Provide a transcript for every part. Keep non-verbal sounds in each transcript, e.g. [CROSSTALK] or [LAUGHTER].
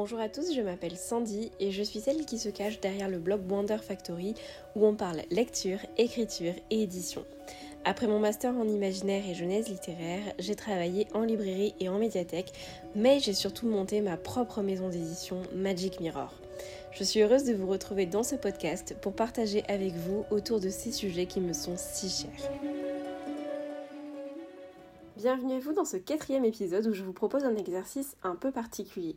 Bonjour à tous, je m'appelle Sandy et je suis celle qui se cache derrière le blog Wonder Factory où on parle lecture, écriture et édition. Après mon master en imaginaire et jeunesse littéraire, j'ai travaillé en librairie et en médiathèque, mais j'ai surtout monté ma propre maison d'édition Magic Mirror. Je suis heureuse de vous retrouver dans ce podcast pour partager avec vous autour de ces sujets qui me sont si chers. Bienvenue à vous dans ce quatrième épisode où je vous propose un exercice un peu particulier.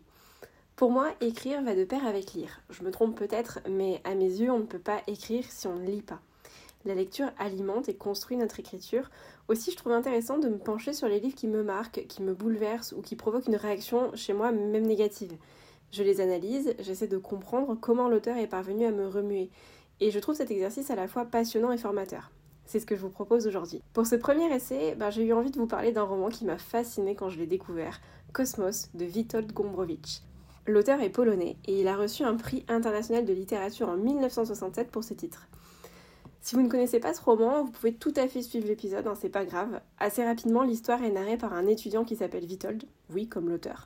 Pour moi, écrire va de pair avec lire. Je me trompe peut-être, mais à mes yeux, on ne peut pas écrire si on ne lit pas. La lecture alimente et construit notre écriture. Aussi, je trouve intéressant de me pencher sur les livres qui me marquent, qui me bouleversent ou qui provoquent une réaction chez moi, même négative. Je les analyse, j'essaie de comprendre comment l'auteur est parvenu à me remuer. Et je trouve cet exercice à la fois passionnant et formateur. C'est ce que je vous propose aujourd'hui. Pour ce premier essai, ben, j'ai eu envie de vous parler d'un roman qui m'a fasciné quand je l'ai découvert, Cosmos de Witold Gombrowicz. L'auteur est polonais et il a reçu un prix international de littérature en 1967 pour ce titre. Si vous ne connaissez pas ce roman, vous pouvez tout à fait suivre l'épisode, hein, c'est pas grave. Assez rapidement, l'histoire est narrée par un étudiant qui s'appelle Witold, oui, comme l'auteur,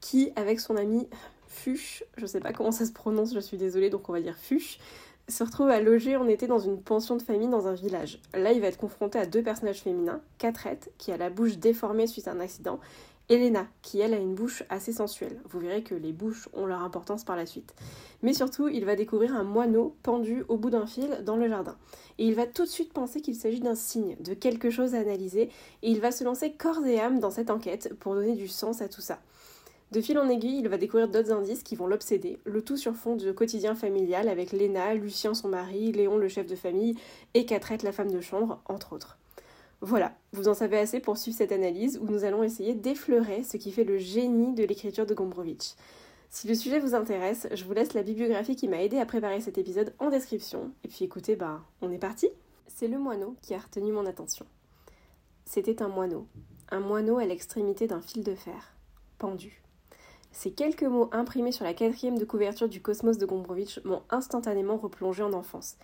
qui, avec son ami Fuchs, je sais pas comment ça se prononce, je suis désolée, donc on va dire Fuchs, se retrouve à loger en été dans une pension de famille dans un village. Là, il va être confronté à deux personnages féminins, Catrette, qui a la bouche déformée suite à un accident, Elena, qui elle a une bouche assez sensuelle. Vous verrez que les bouches ont leur importance par la suite. Mais surtout, il va découvrir un moineau pendu au bout d'un fil dans le jardin. Et il va tout de suite penser qu'il s'agit d'un signe, de quelque chose à analyser, et il va se lancer corps et âme dans cette enquête pour donner du sens à tout ça. De fil en aiguille, il va découvrir d'autres indices qui vont l'obséder, le tout sur fond de quotidien familial avec Léna, Lucien son mari, Léon le chef de famille et Catrette la femme de chambre, entre autres. Voilà, vous en savez assez pour suivre cette analyse où nous allons essayer d'effleurer ce qui fait le génie de l'écriture de Gombrowicz. Si le sujet vous intéresse, je vous laisse la bibliographie qui m'a aidé à préparer cet épisode en description. Et puis écoutez, bah, on est parti C'est le moineau qui a retenu mon attention. C'était un moineau, un moineau à l'extrémité d'un fil de fer, pendu. Ces quelques mots imprimés sur la quatrième de couverture du Cosmos de Gombrowicz m'ont instantanément replongé en enfance.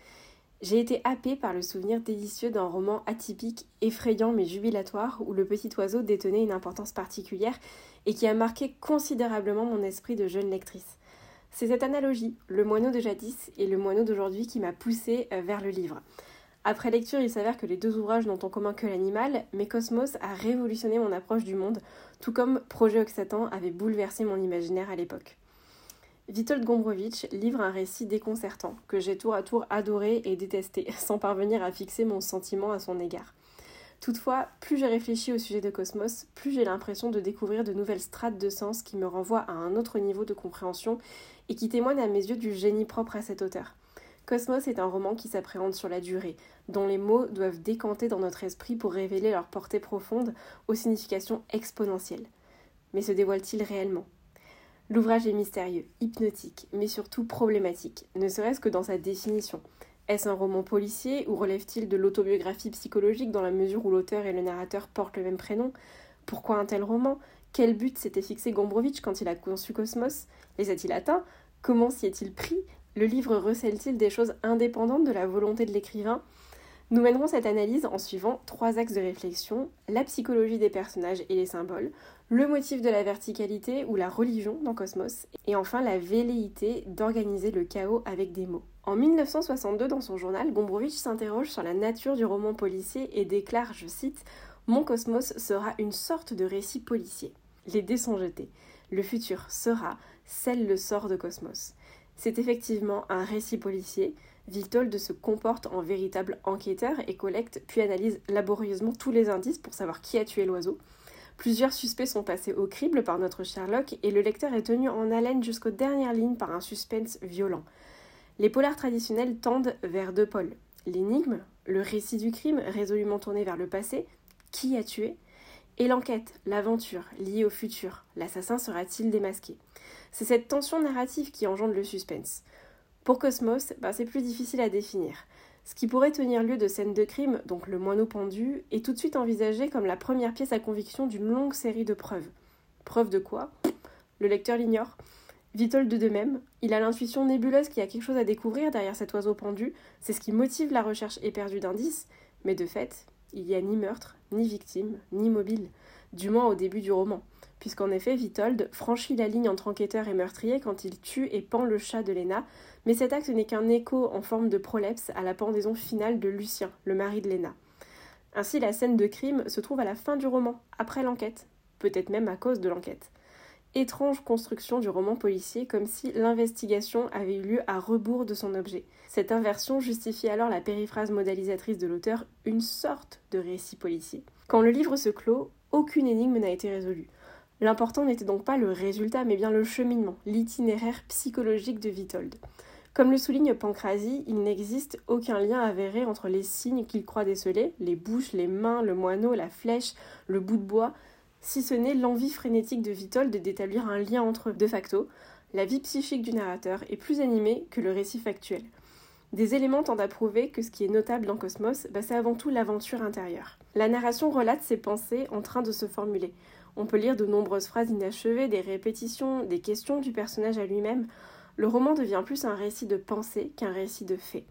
J'ai été happée par le souvenir délicieux d'un roman atypique, effrayant mais jubilatoire, où le petit oiseau détenait une importance particulière et qui a marqué considérablement mon esprit de jeune lectrice. C'est cette analogie, le moineau de jadis et le moineau d'aujourd'hui, qui m'a poussée euh, vers le livre. Après lecture, il s'avère que les deux ouvrages n'ont en commun que l'animal, mais Cosmos a révolutionné mon approche du monde, tout comme Projet Oxatan avait bouleversé mon imaginaire à l'époque. Witold Gombrowicz livre un récit déconcertant que j'ai tour à tour adoré et détesté, [LAUGHS] sans parvenir à fixer mon sentiment à son égard. Toutefois, plus j'ai réfléchi au sujet de Cosmos, plus j'ai l'impression de découvrir de nouvelles strates de sens qui me renvoient à un autre niveau de compréhension et qui témoignent à mes yeux du génie propre à cet auteur. Cosmos est un roman qui s'appréhende sur la durée, dont les mots doivent décanter dans notre esprit pour révéler leur portée profonde aux significations exponentielles. Mais se dévoile-t-il réellement? L'ouvrage est mystérieux, hypnotique, mais surtout problématique, ne serait-ce que dans sa définition. Est-ce un roman policier ou relève-t-il de l'autobiographie psychologique dans la mesure où l'auteur et le narrateur portent le même prénom? Pourquoi un tel roman? Quel but s'était fixé Gombrowicz quand il a conçu Cosmos? Les a-t-il atteints? Comment s'y est-il pris? Le livre recèle-t-il des choses indépendantes de la volonté de l'écrivain? Nous mènerons cette analyse en suivant trois axes de réflexion, la psychologie des personnages et les symboles, le motif de la verticalité ou la religion dans Cosmos, et enfin la velléité d'organiser le chaos avec des mots. En 1962, dans son journal, Gombrowicz s'interroge sur la nature du roman policier et déclare, je cite, Mon Cosmos sera une sorte de récit policier. Les dés sont jetés. Le futur sera, celle le sort de Cosmos. C'est effectivement un récit policier, Witold se comporte en véritable enquêteur et collecte puis analyse laborieusement tous les indices pour savoir qui a tué l'oiseau. Plusieurs suspects sont passés au crible par notre Sherlock et le lecteur est tenu en haleine jusqu'aux dernières lignes par un suspense violent. Les polars traditionnels tendent vers deux pôles. L'énigme, le récit du crime résolument tourné vers le passé, qui a tué Et l'enquête, l'aventure, liée au futur, l'assassin sera-t-il démasqué? C'est cette tension narrative qui engendre le suspense. Pour Cosmos, ben, c'est plus difficile à définir. Ce qui pourrait tenir lieu de scène de crime, donc le moineau pendu, est tout de suite envisagé comme la première pièce à conviction d'une longue série de preuves. Preuves de quoi? Le lecteur l'ignore. Vitold de même, il a l'intuition nébuleuse qu'il y a quelque chose à découvrir derrière cet oiseau pendu, c'est ce qui motive la recherche éperdue d'indices, mais de fait, il n'y a ni meurtre, ni victime, ni mobile, du moins au début du roman puisqu'en effet Vitold franchit la ligne entre enquêteur et meurtrier quand il tue et pend le chat de Léna, mais cet acte n'est qu'un écho en forme de prolepse à la pendaison finale de Lucien, le mari de Léna. Ainsi, la scène de crime se trouve à la fin du roman, après l'enquête, peut-être même à cause de l'enquête. Étrange construction du roman policier, comme si l'investigation avait eu lieu à rebours de son objet. Cette inversion justifie alors la périphrase modalisatrice de l'auteur, une sorte de récit policier. Quand le livre se clôt, aucune énigme n'a été résolue. L'important n'était donc pas le résultat, mais bien le cheminement, l'itinéraire psychologique de Vitold. Comme le souligne Pancrasie, il n'existe aucun lien avéré entre les signes qu'il croit déceler, les bouches, les mains, le moineau, la flèche, le bout de bois, si ce n'est l'envie frénétique de Vitold d'établir un lien entre. De facto, la vie psychique du narrateur est plus animée que le récit factuel. Des éléments tendent à prouver que ce qui est notable dans Cosmos, bah, c'est avant tout l'aventure intérieure. La narration relate ses pensées en train de se formuler. On peut lire de nombreuses phrases inachevées, des répétitions, des questions du personnage à lui-même. Le roman devient plus un récit de pensée qu'un récit de faits.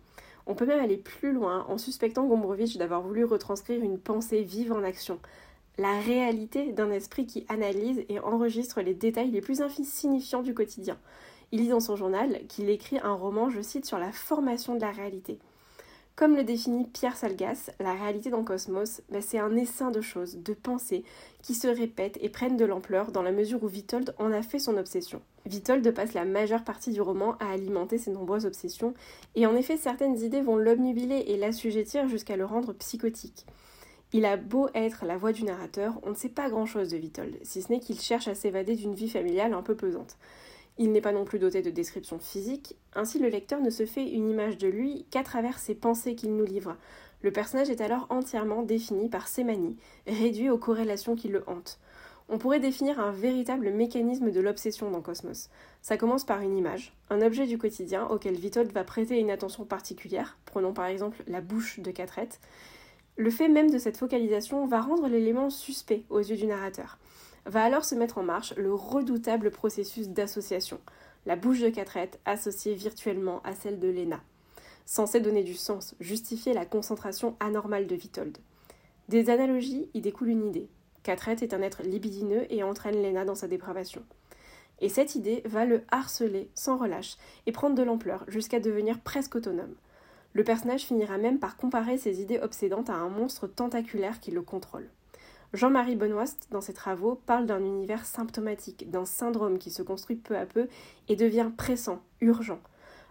On peut même aller plus loin en suspectant Gombrowicz d'avoir voulu retranscrire une pensée vive en action, la réalité d'un esprit qui analyse et enregistre les détails les plus insignifiants du quotidien. Il dit dans son journal qu'il écrit un roman, je cite, sur la formation de la réalité. Comme le définit Pierre Salgas, la réalité dans Cosmos, bah, c'est un essaim de choses, de pensées, qui se répètent et prennent de l'ampleur dans la mesure où Vitold en a fait son obsession. Vitold passe la majeure partie du roman à alimenter ses nombreuses obsessions, et en effet certaines idées vont l'obnubiler et l'assujettir jusqu'à le rendre psychotique. Il a beau être la voix du narrateur, on ne sait pas grand-chose de Vitold, si ce n'est qu'il cherche à s'évader d'une vie familiale un peu pesante. Il n'est pas non plus doté de descriptions physiques, ainsi le lecteur ne se fait une image de lui qu'à travers ses pensées qu'il nous livre. Le personnage est alors entièrement défini par ses manies, réduit aux corrélations qui le hantent. On pourrait définir un véritable mécanisme de l'obsession dans Cosmos. Ça commence par une image, un objet du quotidien auquel Vitold va prêter une attention particulière, prenons par exemple la bouche de Catrette. Le fait même de cette focalisation va rendre l'élément suspect aux yeux du narrateur va alors se mettre en marche le redoutable processus d'association, la bouche de Catrette associée virtuellement à celle de Léna, censée donner du sens, justifier la concentration anormale de Vitold. Des analogies y découle une idée. Catrette est un être libidineux et entraîne Léna dans sa dépravation. Et cette idée va le harceler sans relâche et prendre de l'ampleur jusqu'à devenir presque autonome. Le personnage finira même par comparer ses idées obsédantes à un monstre tentaculaire qui le contrôle. Jean-Marie Benoist, dans ses travaux, parle d'un univers symptomatique, d'un syndrome qui se construit peu à peu et devient pressant, urgent.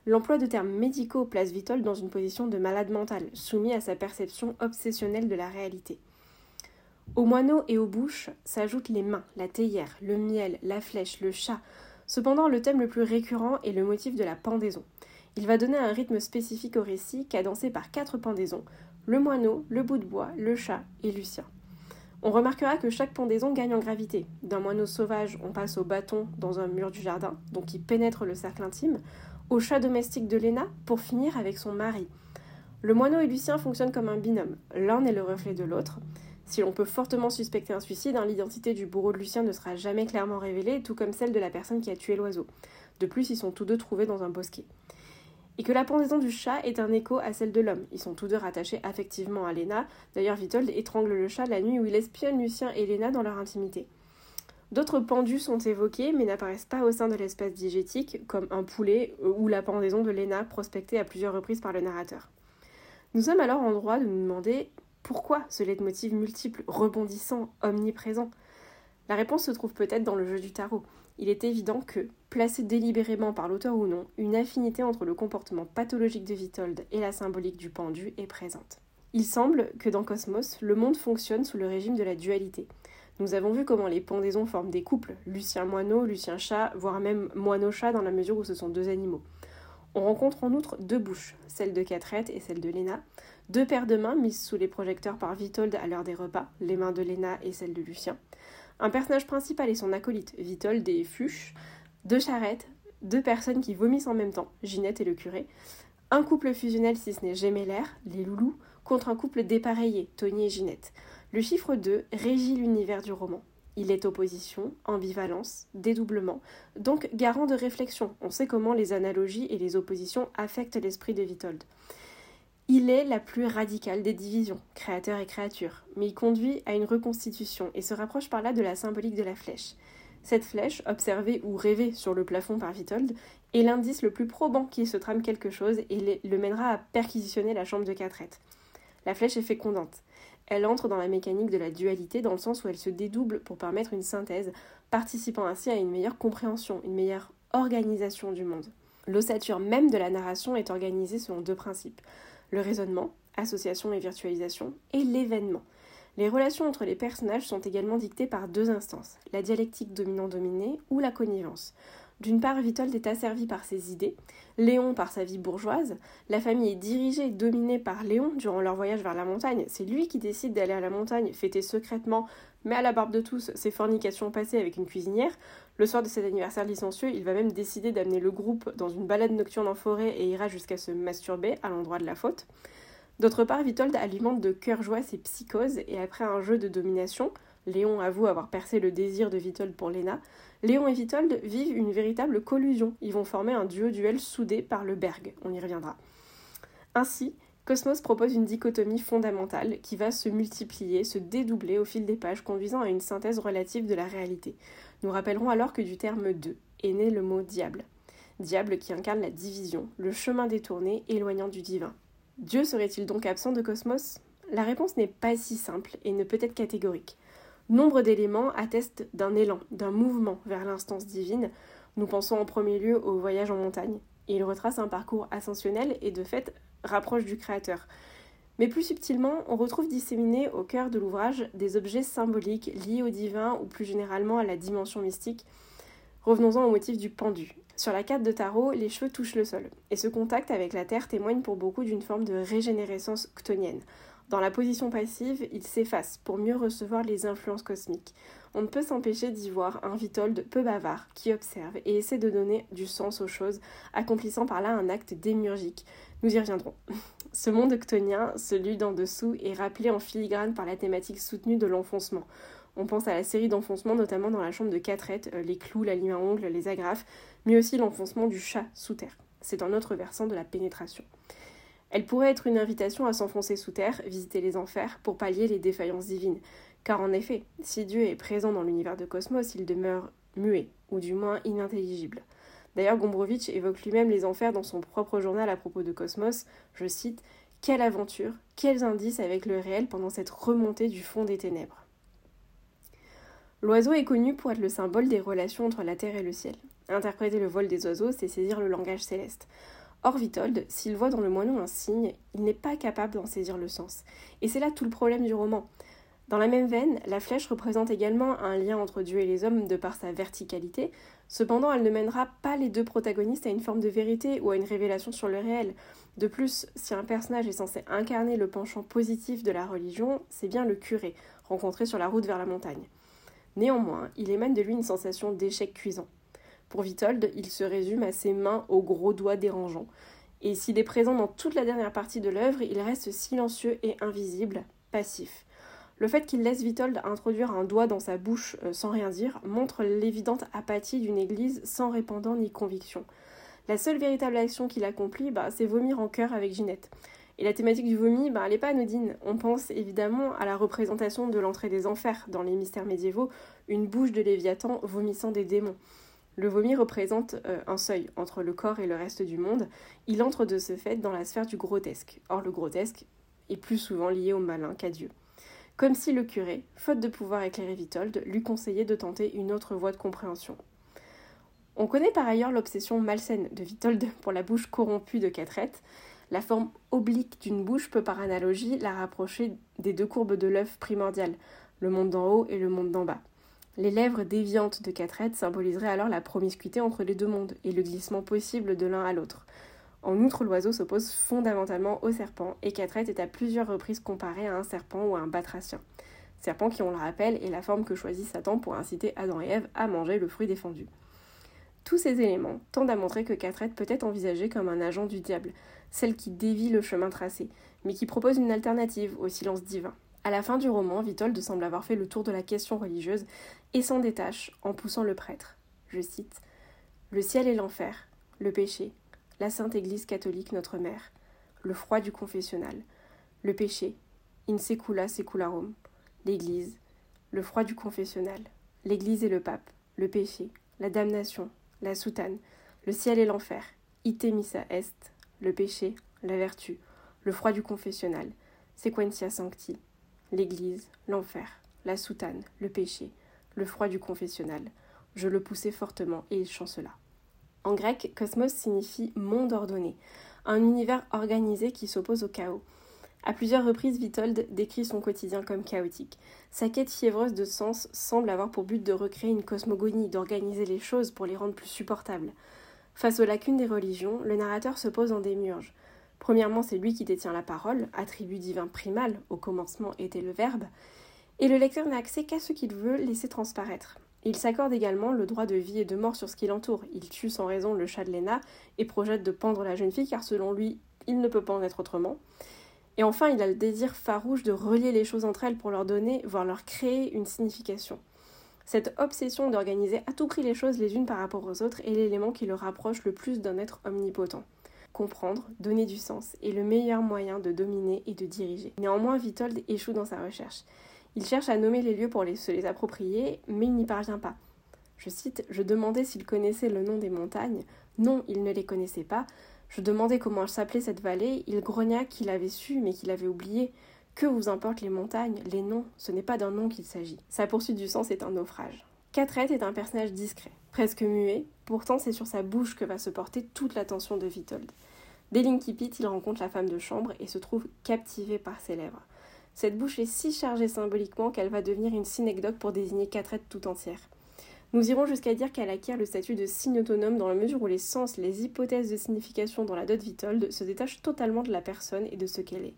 L'emploi de termes médicaux place Vitol dans une position de malade mental, soumis à sa perception obsessionnelle de la réalité. Aux moineaux et aux bouches s'ajoutent les mains, la théière, le miel, la flèche, le chat. Cependant, le thème le plus récurrent est le motif de la pendaison. Il va donner un rythme spécifique au récit, cadencé par quatre pendaisons le moineau, le bout de bois, le chat et Lucien. On remarquera que chaque pendaison gagne en gravité. D'un moineau sauvage, on passe au bâton dans un mur du jardin, donc qui pénètre le cercle intime, au chat domestique de Léna, pour finir avec son mari. Le moineau et Lucien fonctionnent comme un binôme. L'un est le reflet de l'autre. Si l'on peut fortement suspecter un suicide, hein, l'identité du bourreau de Lucien ne sera jamais clairement révélée, tout comme celle de la personne qui a tué l'oiseau. De plus, ils sont tous deux trouvés dans un bosquet et que la pendaison du chat est un écho à celle de l'homme. Ils sont tous deux rattachés affectivement à Léna. D'ailleurs, Vitold étrangle le chat la nuit où il espionne Lucien et Léna dans leur intimité. D'autres pendus sont évoqués, mais n'apparaissent pas au sein de l'espace diégétique, comme un poulet euh, ou la pendaison de Léna prospectée à plusieurs reprises par le narrateur. Nous sommes alors en droit de nous demander pourquoi ce leitmotiv multiple, rebondissant, omniprésent? La réponse se trouve peut-être dans le jeu du tarot il est évident que, placé délibérément par l'auteur ou non, une affinité entre le comportement pathologique de Vitold et la symbolique du pendu est présente. Il semble que dans Cosmos, le monde fonctionne sous le régime de la dualité. Nous avons vu comment les pendaisons forment des couples, Lucien moineau, Lucien chat, voire même moineau chat dans la mesure où ce sont deux animaux. On rencontre en outre deux bouches, celle de Catrette et celle de Léna, deux paires de mains mises sous les projecteurs par Vitold à l'heure des repas, les mains de Léna et celles de Lucien, un personnage principal et son acolyte, Vitold et Fuchs, deux charrettes, deux personnes qui vomissent en même temps, Ginette et le curé, un couple fusionnel si ce n'est gémellaire, les loulous, contre un couple dépareillé, Tony et Ginette. Le chiffre 2 régit l'univers du roman. Il est opposition, ambivalence, dédoublement, donc garant de réflexion. On sait comment les analogies et les oppositions affectent l'esprit de Vitold. Il est la plus radicale des divisions, créateur et créature, mais il conduit à une reconstitution et se rapproche par là de la symbolique de la flèche. Cette flèche, observée ou rêvée sur le plafond par Vitold, est l'indice le plus probant qu'il se trame quelque chose et le mènera à perquisitionner la chambre de Catrette. La flèche est fécondante. Elle entre dans la mécanique de la dualité dans le sens où elle se dédouble pour permettre une synthèse, participant ainsi à une meilleure compréhension, une meilleure organisation du monde. L'ossature même de la narration est organisée selon deux principes le raisonnement, association et virtualisation, et l'événement, les relations entre les personnages sont également dictées par deux instances, la dialectique dominant-dominé ou la connivence. D'une part, Vitold est asservi par ses idées, Léon par sa vie bourgeoise, la famille est dirigée et dominée par Léon durant leur voyage vers la montagne, c'est lui qui décide d'aller à la montagne, fêter secrètement, mais à la barbe de tous, ses fornications passées avec une cuisinière. Le soir de cet anniversaire licencieux, il va même décider d'amener le groupe dans une balade nocturne en forêt et ira jusqu'à se masturber à l'endroit de la faute. D'autre part, Vitold alimente de cœur joie ses psychoses et après un jeu de domination, Léon avoue avoir percé le désir de Vitold pour Léna, Léon et Vitold vivent une véritable collusion. Ils vont former un duo-duel soudé par le Berg. On y reviendra. Ainsi, Cosmos propose une dichotomie fondamentale qui va se multiplier, se dédoubler au fil des pages, conduisant à une synthèse relative de la réalité. Nous rappellerons alors que du terme de est né le mot diable. Diable qui incarne la division, le chemin détourné éloignant du divin. Dieu serait-il donc absent de Cosmos? La réponse n'est pas si simple et ne peut être catégorique. Nombre d'éléments attestent d'un élan, d'un mouvement vers l'instance divine. Nous pensons en premier lieu au voyage en montagne. Il retrace un parcours ascensionnel et de fait rapproche du Créateur. Mais plus subtilement, on retrouve disséminés au cœur de l'ouvrage des objets symboliques liés au divin ou plus généralement à la dimension mystique. Revenons-en au motif du pendu. Sur la carte de tarot, les cheveux touchent le sol, et ce contact avec la Terre témoigne pour beaucoup d'une forme de régénérescence ctonienne. Dans la position passive, il s'efface pour mieux recevoir les influences cosmiques. On ne peut s'empêcher d'y voir un Vitold peu bavard qui observe et essaie de donner du sens aux choses, accomplissant par là un acte démurgique. Nous y reviendrons. [LAUGHS] Ce monde ctonien, celui d'en dessous, est rappelé en filigrane par la thématique soutenue de l'enfoncement. On pense à la série d'enfoncements, notamment dans la chambre de Catrette, euh, les clous, la lime à ongles, les agrafes, mais aussi l'enfoncement du chat sous terre. C'est un autre versant de la pénétration. Elle pourrait être une invitation à s'enfoncer sous terre, visiter les enfers, pour pallier les défaillances divines. Car en effet, si Dieu est présent dans l'univers de Cosmos, il demeure muet, ou du moins inintelligible. D'ailleurs, Gombrowicz évoque lui-même les enfers dans son propre journal à propos de Cosmos. Je cite Quelle aventure, quels indices avec le réel pendant cette remontée du fond des ténèbres. L'oiseau est connu pour être le symbole des relations entre la terre et le ciel. Interpréter le vol des oiseaux, c'est saisir le langage céleste. Or, Vitold, s'il voit dans le moineau un signe, il n'est pas capable d'en saisir le sens. Et c'est là tout le problème du roman. Dans la même veine, la flèche représente également un lien entre Dieu et les hommes de par sa verticalité, cependant elle ne mènera pas les deux protagonistes à une forme de vérité ou à une révélation sur le réel. De plus, si un personnage est censé incarner le penchant positif de la religion, c'est bien le curé, rencontré sur la route vers la montagne. Néanmoins, il émane de lui une sensation d'échec cuisant. Pour Vitold, il se résume à ses mains aux gros doigts dérangeants. Et s'il est présent dans toute la dernière partie de l'œuvre, il reste silencieux et invisible, passif. Le fait qu'il laisse Vitold introduire un doigt dans sa bouche euh, sans rien dire montre l'évidente apathie d'une église sans répandant ni conviction. La seule véritable action qu'il accomplit, bah, c'est vomir en chœur avec Ginette. Et la thématique du vomi, ben, elle n'est pas anodine. On pense évidemment à la représentation de l'entrée des enfers dans les mystères médiévaux, une bouche de Léviathan vomissant des démons. Le vomi représente euh, un seuil entre le corps et le reste du monde. Il entre de ce fait dans la sphère du grotesque. Or, le grotesque est plus souvent lié au malin qu'à Dieu. Comme si le curé, faute de pouvoir éclairer Vitold, lui conseillait de tenter une autre voie de compréhension. On connaît par ailleurs l'obsession malsaine de Vitold [LAUGHS] pour la bouche corrompue de Catrette, la forme oblique d'une bouche peut par analogie la rapprocher des deux courbes de l'œuf primordial, le monde d'en haut et le monde d'en bas. Les lèvres déviantes de Catrette symboliseraient alors la promiscuité entre les deux mondes et le glissement possible de l'un à l'autre. En outre, l'oiseau s'oppose fondamentalement au serpent et Catrette est à plusieurs reprises comparé à un serpent ou à un batracien. Serpent qui, on le rappelle, est la forme que choisit Satan pour inciter Adam et Ève à manger le fruit défendu. Tous ces éléments tendent à montrer que Catrette peut être envisagée comme un agent du diable, celle qui dévie le chemin tracé, mais qui propose une alternative au silence divin. À la fin du roman, Vitold semble avoir fait le tour de la question religieuse et s'en détache en poussant le prêtre. Je cite Le ciel et l'enfer, le péché, la Sainte Église catholique notre mère, le froid du confessionnal, le péché, in secula secularum, l'Église, le froid du confessionnal, l'Église et le pape, le péché, la damnation, la soutane, le ciel et l'enfer, itemissa est, le péché, la vertu, le froid du confessionnal, sequentia sancti, l'église, l'enfer, la soutane, le péché, le froid du confessionnal. Je le poussai fortement et il chancela. En grec, cosmos signifie monde ordonné, un univers organisé qui s'oppose au chaos. À plusieurs reprises, Vitold décrit son quotidien comme chaotique. Sa quête fiévreuse de sens semble avoir pour but de recréer une cosmogonie, d'organiser les choses pour les rendre plus supportables. Face aux lacunes des religions, le narrateur se pose en démiurge. Premièrement, c'est lui qui détient la parole, attribut divin primal, au commencement était le verbe, et le lecteur n'a accès qu'à ce qu'il veut laisser transparaître. Il s'accorde également le droit de vie et de mort sur ce qui l'entoure. Il tue sans raison le chat de Lena et projette de pendre la jeune fille car selon lui, il ne peut pas en être autrement. Et enfin, il a le désir farouche de relier les choses entre elles pour leur donner, voire leur créer une signification. Cette obsession d'organiser à tout prix les choses les unes par rapport aux autres est l'élément qui le rapproche le plus d'un être omnipotent. Comprendre, donner du sens est le meilleur moyen de dominer et de diriger. Néanmoins, Vitold échoue dans sa recherche. Il cherche à nommer les lieux pour se les approprier, mais il n'y parvient pas. Je cite Je demandais s'il connaissait le nom des montagnes. Non, il ne les connaissait pas. Je demandais comment s'appelait cette vallée, il grogna qu'il avait su mais qu'il avait oublié. Que vous importent les montagnes, les noms, ce n'est pas d'un nom qu'il s'agit. Sa poursuite du sens est un naufrage. Catrette est un personnage discret, presque muet, pourtant c'est sur sa bouche que va se porter toute l'attention de Vitold. Dès l'Inkipit, il rencontre la femme de chambre et se trouve captivé par ses lèvres. Cette bouche est si chargée symboliquement qu'elle va devenir une synecdoque pour désigner Catrette tout entière. Nous irons jusqu'à dire qu'elle acquiert le statut de signe autonome dans la mesure où les sens, les hypothèses de signification dans la dot Vitold se détachent totalement de la personne et de ce qu'elle est.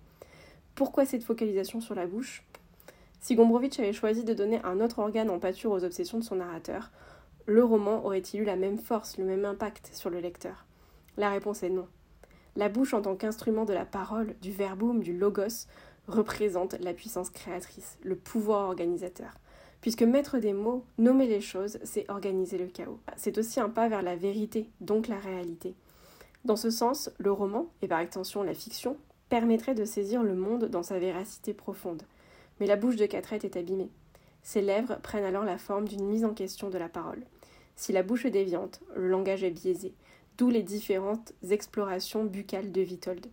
Pourquoi cette focalisation sur la bouche? Si Gombrowicz avait choisi de donner un autre organe en pâture aux obsessions de son narrateur, le roman aurait-il eu la même force, le même impact sur le lecteur? La réponse est non. La bouche en tant qu'instrument de la parole, du verbum, du logos, représente la puissance créatrice, le pouvoir organisateur. Puisque mettre des mots, nommer les choses, c'est organiser le chaos. C'est aussi un pas vers la vérité, donc la réalité. Dans ce sens, le roman, et par extension la fiction, permettrait de saisir le monde dans sa véracité profonde. Mais la bouche de Catrette est abîmée. Ses lèvres prennent alors la forme d'une mise en question de la parole. Si la bouche est déviante, le langage est biaisé, d'où les différentes explorations buccales de Vitold.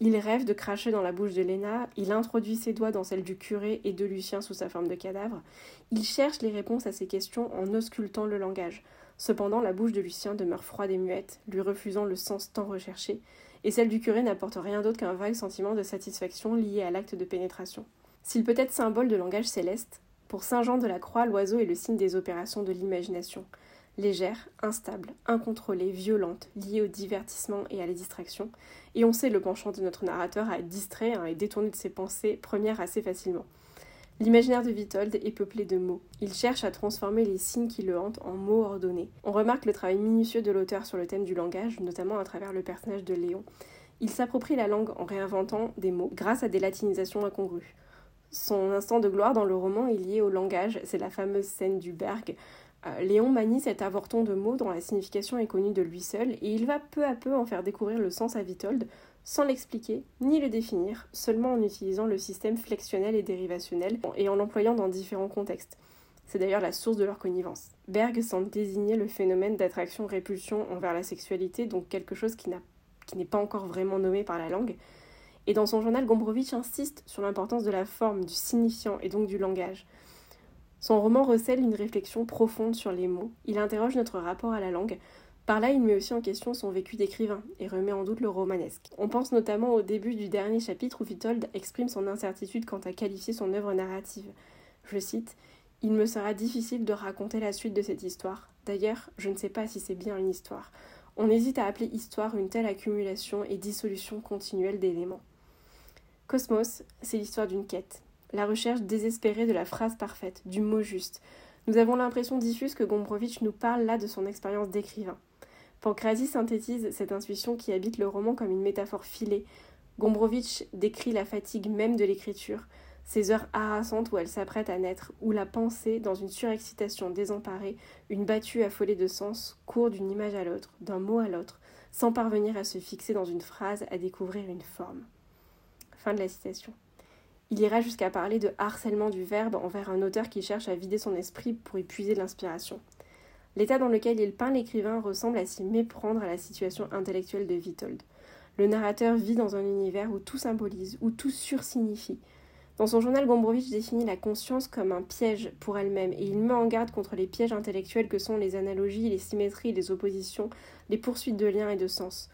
Il rêve de cracher dans la bouche de Léna, il introduit ses doigts dans celle du curé et de Lucien sous sa forme de cadavre. Il cherche les réponses à ces questions en auscultant le langage. Cependant, la bouche de Lucien demeure froide et muette, lui refusant le sens tant recherché, et celle du curé n'apporte rien d'autre qu'un vague sentiment de satisfaction lié à l'acte de pénétration. S'il peut être symbole de langage céleste, pour Saint Jean de la Croix, l'oiseau est le signe des opérations de l'imagination légère, instable, incontrôlée, violente, liée au divertissement et à la distraction, et on sait le penchant de notre narrateur à être distrait hein, et détourner de ses pensées premières assez facilement. L'imaginaire de Vitold est peuplé de mots. Il cherche à transformer les signes qui le hantent en mots ordonnés. On remarque le travail minutieux de l'auteur sur le thème du langage, notamment à travers le personnage de Léon. Il s'approprie la langue en réinventant des mots grâce à des latinisations incongrues. Son instant de gloire dans le roman est lié au langage, c'est la fameuse scène du Berg, euh, Léon manie cet avorton de mots dont la signification est connue de lui seul et il va peu à peu en faire découvrir le sens à Vitold sans l'expliquer ni le définir, seulement en utilisant le système flexionnel et dérivationnel et en l'employant dans différents contextes. C'est d'ailleurs la source de leur connivence. Berg semble désigner le phénomène d'attraction-répulsion envers la sexualité, donc quelque chose qui n'est pas encore vraiment nommé par la langue. Et dans son journal, Gombrowicz insiste sur l'importance de la forme, du signifiant et donc du langage. Son roman recèle une réflexion profonde sur les mots, il interroge notre rapport à la langue, par là il met aussi en question son vécu d'écrivain et remet en doute le romanesque. On pense notamment au début du dernier chapitre où Vitold exprime son incertitude quant à qualifier son œuvre narrative. Je cite Il me sera difficile de raconter la suite de cette histoire. D'ailleurs, je ne sais pas si c'est bien une histoire. On hésite à appeler histoire une telle accumulation et dissolution continuelle d'éléments. Cosmos, c'est l'histoire d'une quête, la recherche désespérée de la phrase parfaite, du mot juste. Nous avons l'impression diffuse que Gombrowicz nous parle là de son expérience d'écrivain. Pancrazi synthétise cette intuition qui habite le roman comme une métaphore filée. Gombrowicz décrit la fatigue même de l'écriture, ces heures harassantes où elle s'apprête à naître, où la pensée, dans une surexcitation désemparée, une battue affolée de sens, court d'une image à l'autre, d'un mot à l'autre, sans parvenir à se fixer dans une phrase, à découvrir une forme. Fin de la citation. Il ira jusqu'à parler de harcèlement du verbe envers un auteur qui cherche à vider son esprit pour y puiser l'inspiration. L'état dans lequel il peint l'écrivain ressemble à s'y méprendre à la situation intellectuelle de Witold. Le narrateur vit dans un univers où tout symbolise, où tout sursignifie. Dans son journal, Gombrowicz définit la conscience comme un piège pour elle-même et il met en garde contre les pièges intellectuels que sont les analogies, les symétries, les oppositions, les poursuites de liens et de sens.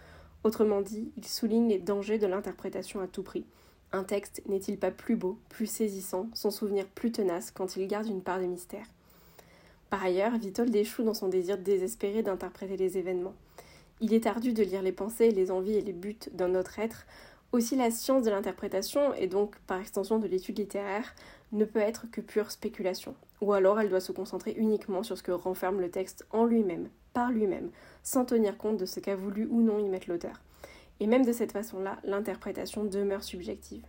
Autrement dit, il souligne les dangers de l'interprétation à tout prix. Un texte n'est-il pas plus beau, plus saisissant, son souvenir plus tenace quand il garde une part de mystère? Par ailleurs, Vitold échoue dans son désir désespéré d'interpréter les événements. Il est ardu de lire les pensées, les envies et les buts d'un autre être. Aussi, la science de l'interprétation, et donc par extension de l'étude littéraire, ne peut être que pure spéculation. Ou alors elle doit se concentrer uniquement sur ce que renferme le texte en lui-même, par lui-même, sans tenir compte de ce qu'a voulu ou non y mettre l'auteur. Et même de cette façon-là, l'interprétation demeure subjective.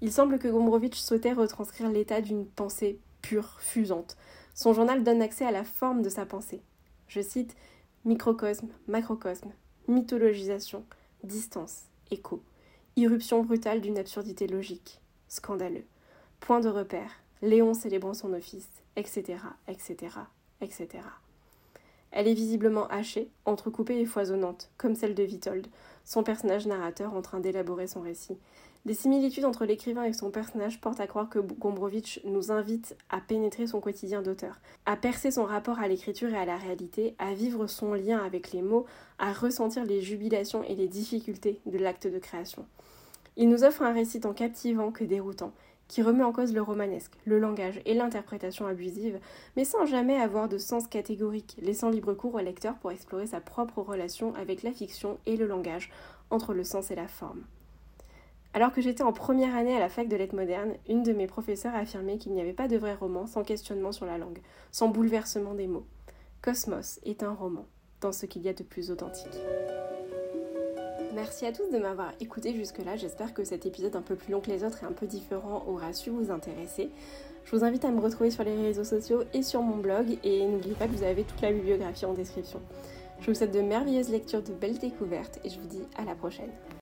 Il semble que Gombrowicz souhaitait retranscrire l'état d'une pensée pure, fusante. Son journal donne accès à la forme de sa pensée. Je cite microcosme, macrocosme, mythologisation, distance, écho, irruption brutale d'une absurdité logique, scandaleux, point de repère, Léon célébrant son office, etc., etc., etc. Elle est visiblement hachée, entrecoupée et foisonnante, comme celle de Vitold, son personnage narrateur en train d'élaborer son récit. Des similitudes entre l'écrivain et son personnage portent à croire que Gombrowicz nous invite à pénétrer son quotidien d'auteur, à percer son rapport à l'écriture et à la réalité, à vivre son lien avec les mots, à ressentir les jubilations et les difficultés de l'acte de création. Il nous offre un récit tant captivant que déroutant, qui remet en cause le romanesque, le langage et l'interprétation abusive, mais sans jamais avoir de sens catégorique, laissant libre cours au lecteur pour explorer sa propre relation avec la fiction et le langage, entre le sens et la forme. Alors que j'étais en première année à la fac de lettres modernes, une de mes professeurs affirmait qu'il n'y avait pas de vrai roman sans questionnement sur la langue, sans bouleversement des mots. Cosmos est un roman, dans ce qu'il y a de plus authentique. Merci à tous de m'avoir écouté jusque-là. J'espère que cet épisode un peu plus long que les autres et un peu différent aura su vous intéresser. Je vous invite à me retrouver sur les réseaux sociaux et sur mon blog et n'oubliez pas que vous avez toute la bibliographie en description. Je vous souhaite de merveilleuses lectures, de belles découvertes et je vous dis à la prochaine.